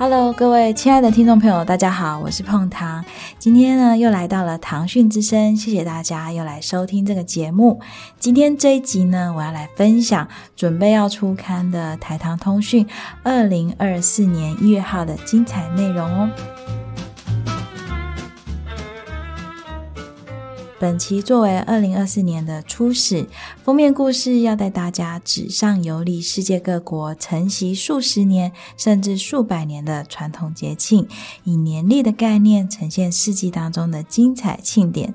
Hello，各位亲爱的听众朋友，大家好，我是碰糖。今天呢，又来到了糖讯之声，谢谢大家又来收听这个节目。今天这一集呢，我要来分享准备要出刊的《台糖通讯》二零二四年一月号的精彩内容哦。本期作为二零二四年的初始封面故事，要带大家纸上游历世界各国承袭数十年甚至数百年的传统节庆，以年历的概念呈现四季当中的精彩庆典。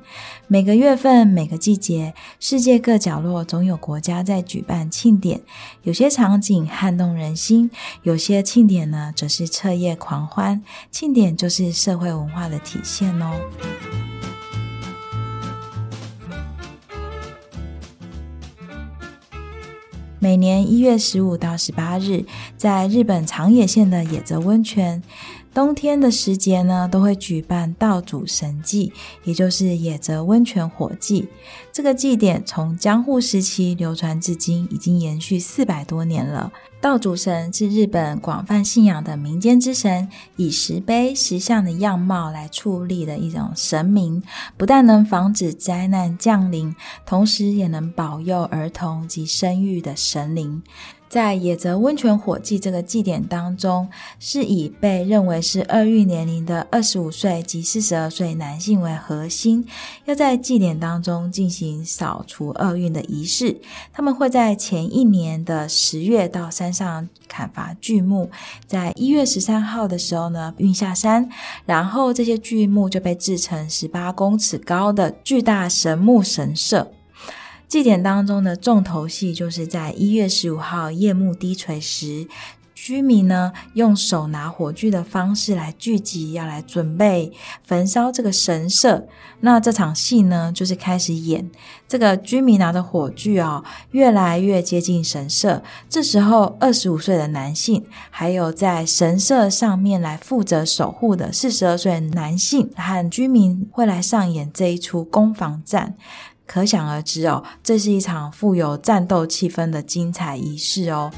每个月份、每个季节，世界各角落总有国家在举办庆典，有些场景撼动人心，有些庆典呢则是彻夜狂欢。庆典就是社会文化的体现哦。每年一月十五到十八日，在日本长野县的野泽温泉，冬天的时节呢，都会举办道祖神祭，也就是野泽温泉火祭。这个祭典从江户时期流传至今，已经延续四百多年了。稻煮神是日本广泛信仰的民间之神，以石碑、石像的样貌来矗立的一种神明，不但能防止灾难降临，同时也能保佑儿童及生育的神灵。在野泽温泉火祭这个祭典当中，是以被认为是厄运年龄的二十五岁及四十二岁男性为核心，要在祭典当中进行扫除厄运的仪式。他们会在前一年的十月到三上砍伐巨木，在一月十三号的时候呢运下山，然后这些巨木就被制成十八公尺高的巨大神木神社。祭典当中的重头戏，就是在一月十五号夜幕低垂时，居民呢用手拿火炬的方式来聚集，要来准备焚烧这个神社。那这场戏呢，就是开始演这个居民拿着火炬啊、哦，越来越接近神社。这时候，二十五岁的男性，还有在神社上面来负责守护的四十二岁男性和居民，会来上演这一出攻防战。可想而知哦，这是一场富有战斗气氛的精彩仪式哦。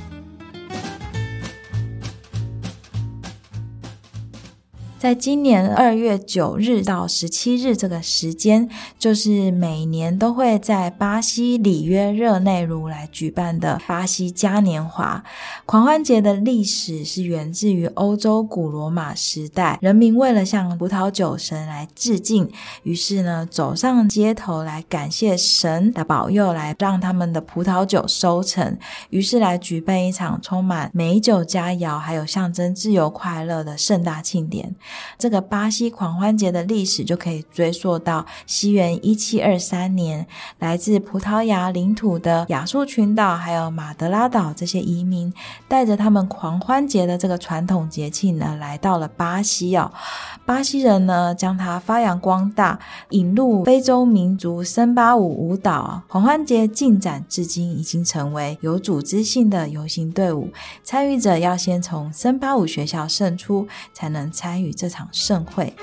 在今年二月九日到十七日这个时间，就是每年都会在巴西里约热内卢来举办的巴西嘉年华狂欢节的历史是源自于欧洲古罗马时代，人民为了向葡萄酒神来致敬，于是呢走上街头来感谢神的保佑，来让他们的葡萄酒收成，于是来举办一场充满美酒佳肴，还有象征自由快乐的盛大庆典。这个巴西狂欢节的历史就可以追溯到西元一七二三年，来自葡萄牙领土的亚述群岛还有马德拉岛这些移民，带着他们狂欢节的这个传统节庆呢，来到了巴西哦。巴西人呢，将它发扬光大，引入非洲民族森巴舞舞蹈。狂欢节进展至今，已经成为有组织性的游行队伍，参与者要先从森巴舞学校胜出，才能参与这。这场盛会。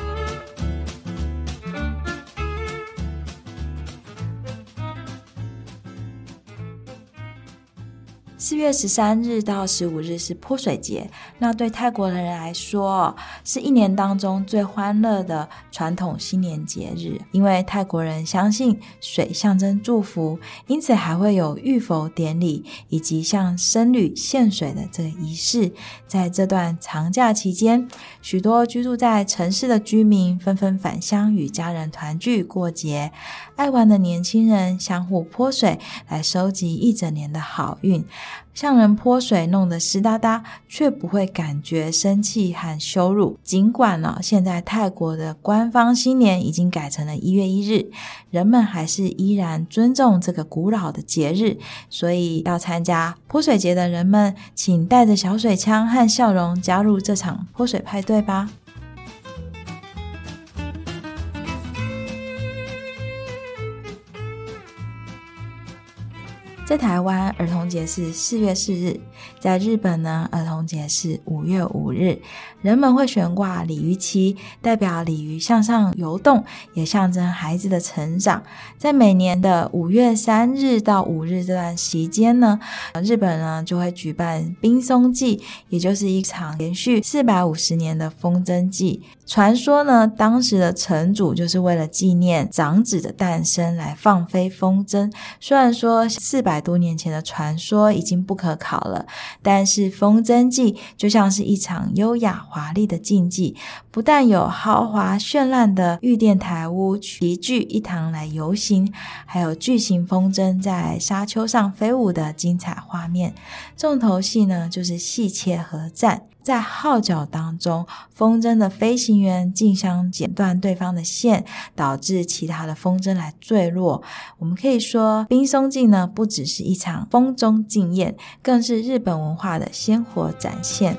四月十三日到十五日是泼水节，那对泰国人来说，是一年当中最欢乐的传统新年节日。因为泰国人相信水象征祝福，因此还会有浴佛典礼以及向僧侣献水的这个仪式。在这段长假期间，许多居住在城市的居民纷纷返乡与家人团聚过节，爱玩的年轻人相互泼水来收集一整年的好运。向人泼水弄得湿哒哒，却不会感觉生气和羞辱。尽管呢，现在泰国的官方新年已经改成了一月一日，人们还是依然尊重这个古老的节日。所以，要参加泼水节的人们，请带着小水枪和笑容加入这场泼水派对吧。在台湾，儿童节是四月四日；在日本呢，儿童节是五月五日。人们会悬挂鲤鱼旗，代表鲤鱼向上游动，也象征孩子的成长。在每年的五月三日到五日这段期间呢，日本呢就会举办冰松祭，也就是一场连续四百五十年的风筝祭。传说呢，当时的城主就是为了纪念长子的诞生来放飞风筝。虽然说四百多年前的传说已经不可考了，但是风筝祭就像是一场优雅华丽的竞技，不但有豪华绚烂的御殿台屋齐聚一堂来游行，还有巨型风筝在沙丘上飞舞的精彩画面。重头戏呢，就是细切合战。在号角当中，风筝的飞行员竞相剪断对方的线，导致其他的风筝来坠落。我们可以说，冰松祭呢，不只是一场风中竞宴，更是日本文化的鲜活展现。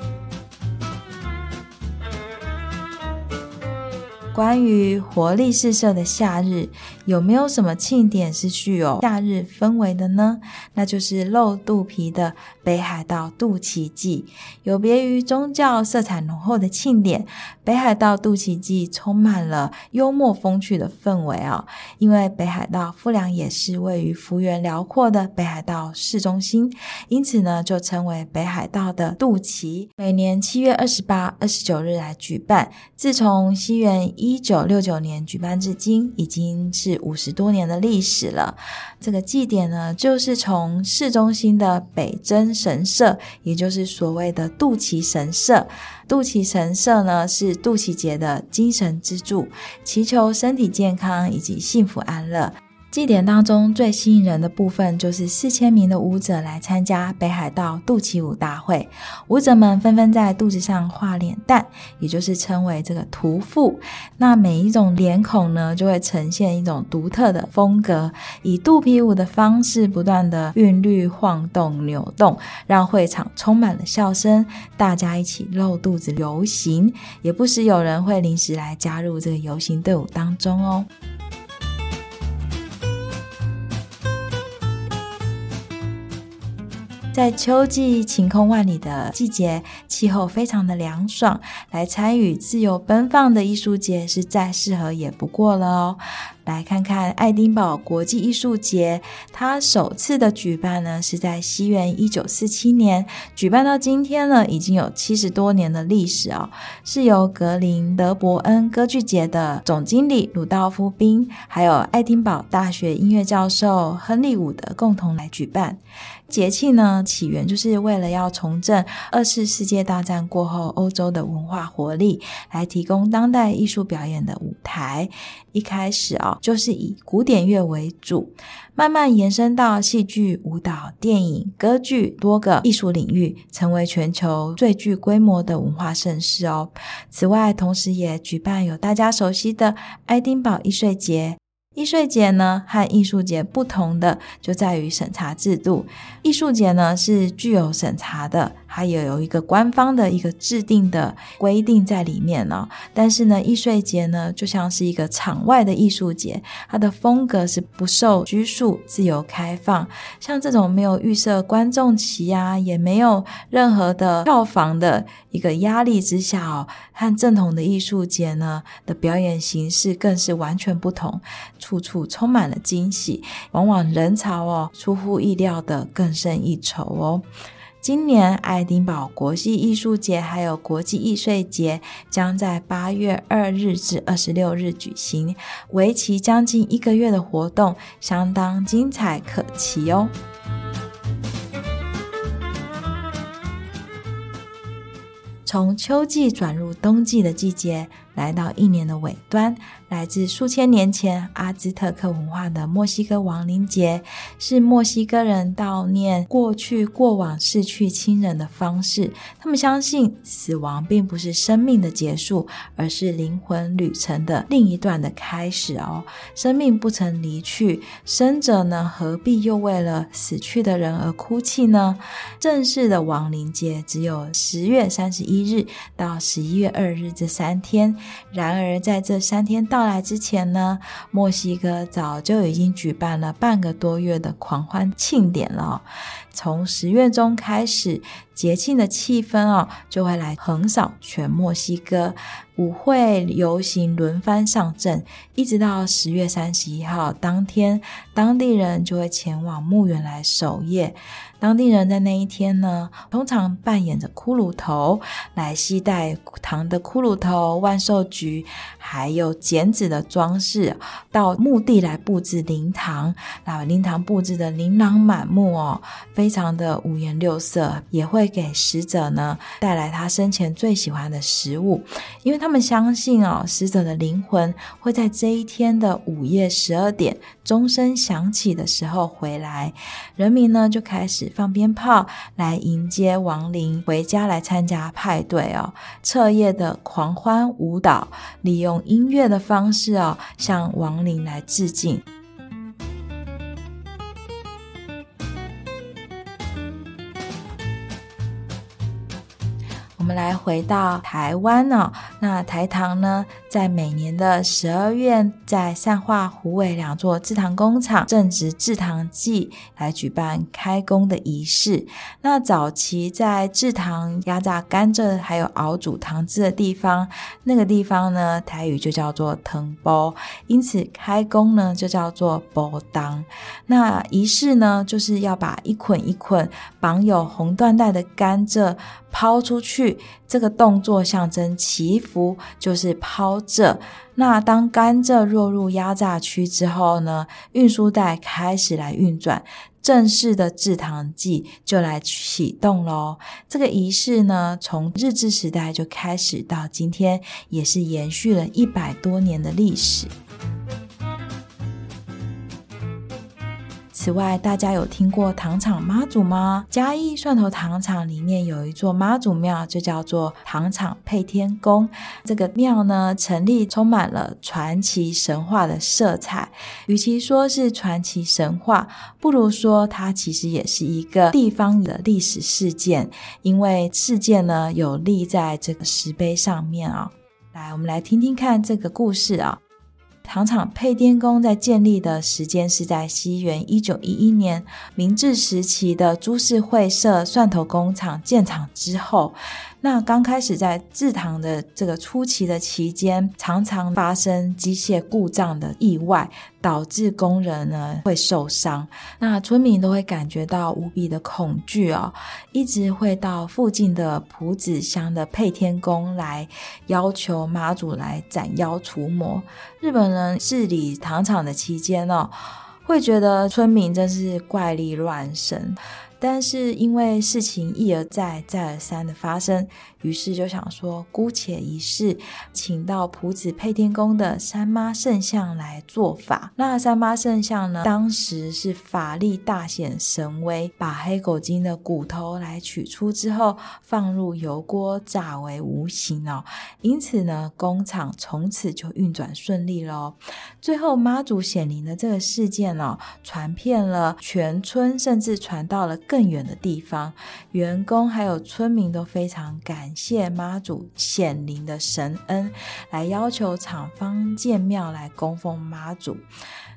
关于活力四射的夏日，有没有什么庆典是具有夏日氛围的呢？那就是露肚皮的北海道肚脐祭。有别于宗教色彩浓厚的庆典，北海道肚脐祭充满了幽默风趣的氛围啊！因为北海道富良野市位于幅员辽阔的北海道市中心，因此呢，就称为北海道的肚脐。每年七月二十八、二十九日来举办。自从西元一九六九年举办至今，已经是五十多年的历史了。这个祭典呢，就是从市中心的北真神社，也就是所谓的肚脐神社。肚脐神社呢，是肚脐节的精神支柱，祈求身体健康以及幸福安乐。祭典当中最吸引人的部分，就是四千名的舞者来参加北海道肚脐舞大会。舞者们纷纷在肚子上画脸蛋，也就是称为这个涂腹。那每一种脸孔呢，就会呈现一种独特的风格，以肚皮舞的方式不断的韵律晃动扭动，让会场充满了笑声。大家一起露肚子游行，也不时有人会临时来加入这个游行队伍当中哦。在秋季晴空万里的季节，气候非常的凉爽，来参与自由奔放的艺术节是再适合也不过了哦。来看看爱丁堡国际艺术节，它首次的举办呢是在西元一九四七年，举办到今天呢已经有七十多年的历史哦。是由格林德伯恩歌剧节的总经理鲁道夫·宾，还有爱丁堡大学音乐教授亨利·伍德共同来举办。节庆呢，起源就是为了要重振二次世界大战过后欧洲的文化活力，来提供当代艺术表演的舞台。一开始啊、哦，就是以古典乐为主，慢慢延伸到戏剧、舞蹈、电影、歌剧多个艺术领域，成为全球最具规模的文化盛事哦。此外，同时也举办有大家熟悉的爱丁堡艺术节。艺术节呢，和艺术节不同的就在于审查制度。艺术节呢是具有审查的。它也有一个官方的一个制定的规定在里面呢、哦，但是呢，艺术节呢就像是一个场外的艺术节，它的风格是不受拘束、自由开放。像这种没有预设观众席呀，也没有任何的票房的一个压力之下哦，和正统的艺术节呢的表演形式更是完全不同，处处充满了惊喜，往往人潮哦出乎意料的更胜一筹哦。今年爱丁堡国际艺术节还有国际艺术节将在八月二日至二十六日举行，为期将近一个月的活动，相当精彩可期哦。从秋季转入冬季的季节，来到一年的尾端。来自数千年前阿兹特克文化的墨西哥亡灵节，是墨西哥人悼念过去过往逝去亲人的方式。他们相信死亡并不是生命的结束，而是灵魂旅程的另一段的开始哦。生命不曾离去，生者呢，何必又为了死去的人而哭泣呢？正式的亡灵节只有十月三十一日到十一月二日这三天，然而，在这三天到来之前呢，墨西哥早就已经举办了半个多月的狂欢庆典了。从十月中开始，节庆的气氛哦，就会来横扫全墨西哥。舞会游行轮番上阵，一直到十月三十一号当天，当地人就会前往墓园来守夜。当地人在那一天呢，通常扮演着骷髅头，来携带糖的骷髅头、万寿菊，还有剪纸的装饰，到墓地来布置灵堂，把灵堂布置的琳琅满目哦，非常的五颜六色，也会给死者呢带来他生前最喜欢的食物，因为他们相信哦，死者的灵魂会在这一天的午夜十二点钟声响起的时候回来，人民呢就开始。放鞭炮来迎接亡灵回家来参加派对哦，彻夜的狂欢舞蹈，利用音乐的方式哦，向亡灵来致敬。我们来回到台湾哦，那台糖呢，在每年的十二月，在善化、虎尾两座制糖工厂正值制糖季，来举办开工的仪式。那早期在制糖压榨甘蔗还有熬煮糖汁的地方，那个地方呢，台语就叫做藤包，因此开工呢就叫做包当。那仪式呢，就是要把一捆一捆绑有红缎带的甘蔗抛出去。这个动作象征祈福，就是抛蔗。那当甘蔗落入压榨区之后呢，运输带开始来运转，正式的制糖季就来启动喽。这个仪式呢，从日治时代就开始，到今天也是延续了一百多年的历史。此外，大家有听过糖厂妈祖吗？嘉义蒜头糖厂里面有一座妈祖庙，就叫做糖厂配天宫。这个庙呢，成立充满了传奇神话的色彩。与其说是传奇神话，不如说它其实也是一个地方的历史事件，因为事件呢有立在这个石碑上面啊。来，我们来听听看这个故事啊。糖厂配电工在建立的时间是在西元一九一一年，明治时期的株式会社蒜头工厂建厂之后。那刚开始在制糖的这个初期的期间，常常发生机械故障的意外，导致工人呢会受伤。那村民都会感觉到无比的恐惧哦，一直会到附近的朴子乡的配天宫来要求妈祖来斩妖除魔。日本人治理糖厂的期间哦，会觉得村民真是怪力乱神。但是因为事情一而再、再而三的发生，于是就想说，姑且一试，请到普子配天宫的三妈圣像来做法。那三妈圣像呢，当时是法力大显神威，把黑狗精的骨头来取出之后，放入油锅炸为无形哦。因此呢，工厂从此就运转顺利喽。最后妈祖显灵的这个事件哦，传遍了全村，甚至传到了更远的地方，员工还有村民都非常感谢妈祖显灵的神恩，来要求厂方建庙来供奉妈祖。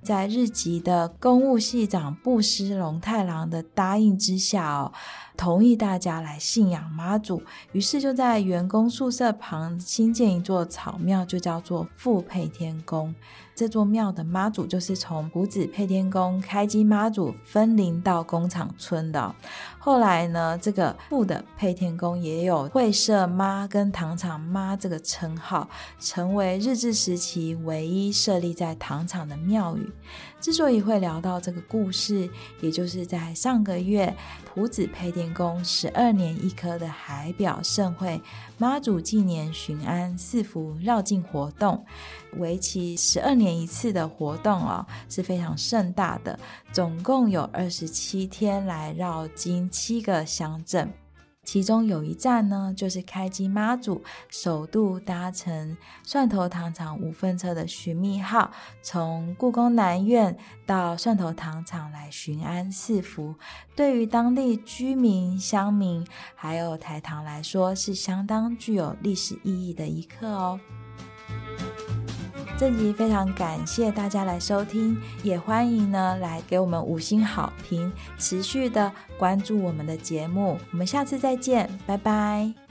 在日籍的公务系长布施龙太郎的答应之下哦，同意大家来信仰妈祖，于是就在员工宿舍旁新建一座草庙，就叫做富配天宫。这座庙的妈祖就是从朴子配天宫开基妈祖分灵到工厂村的。后来呢，这个富的配天宫也有会社妈跟糖厂妈这个称号，成为日治时期唯一设立在糖厂的庙宇。之所以会聊到这个故事，也就是在上个月朴子配电宫十二年一科的海表盛会妈祖纪年巡安四福绕境活动，为期十二年一次的活动哦，是非常盛大的，总共有二十七天来绕经七个乡镇。其中有一站呢，就是开机妈祖首度搭乘蒜头糖厂五分车的寻觅号，从故宫南苑到蒜头糖厂来巡安赐福。对于当地居民、乡民还有台糖来说，是相当具有历史意义的一刻哦。这集非常感谢大家来收听，也欢迎呢来给我们五星好评，持续的关注我们的节目。我们下次再见，拜拜。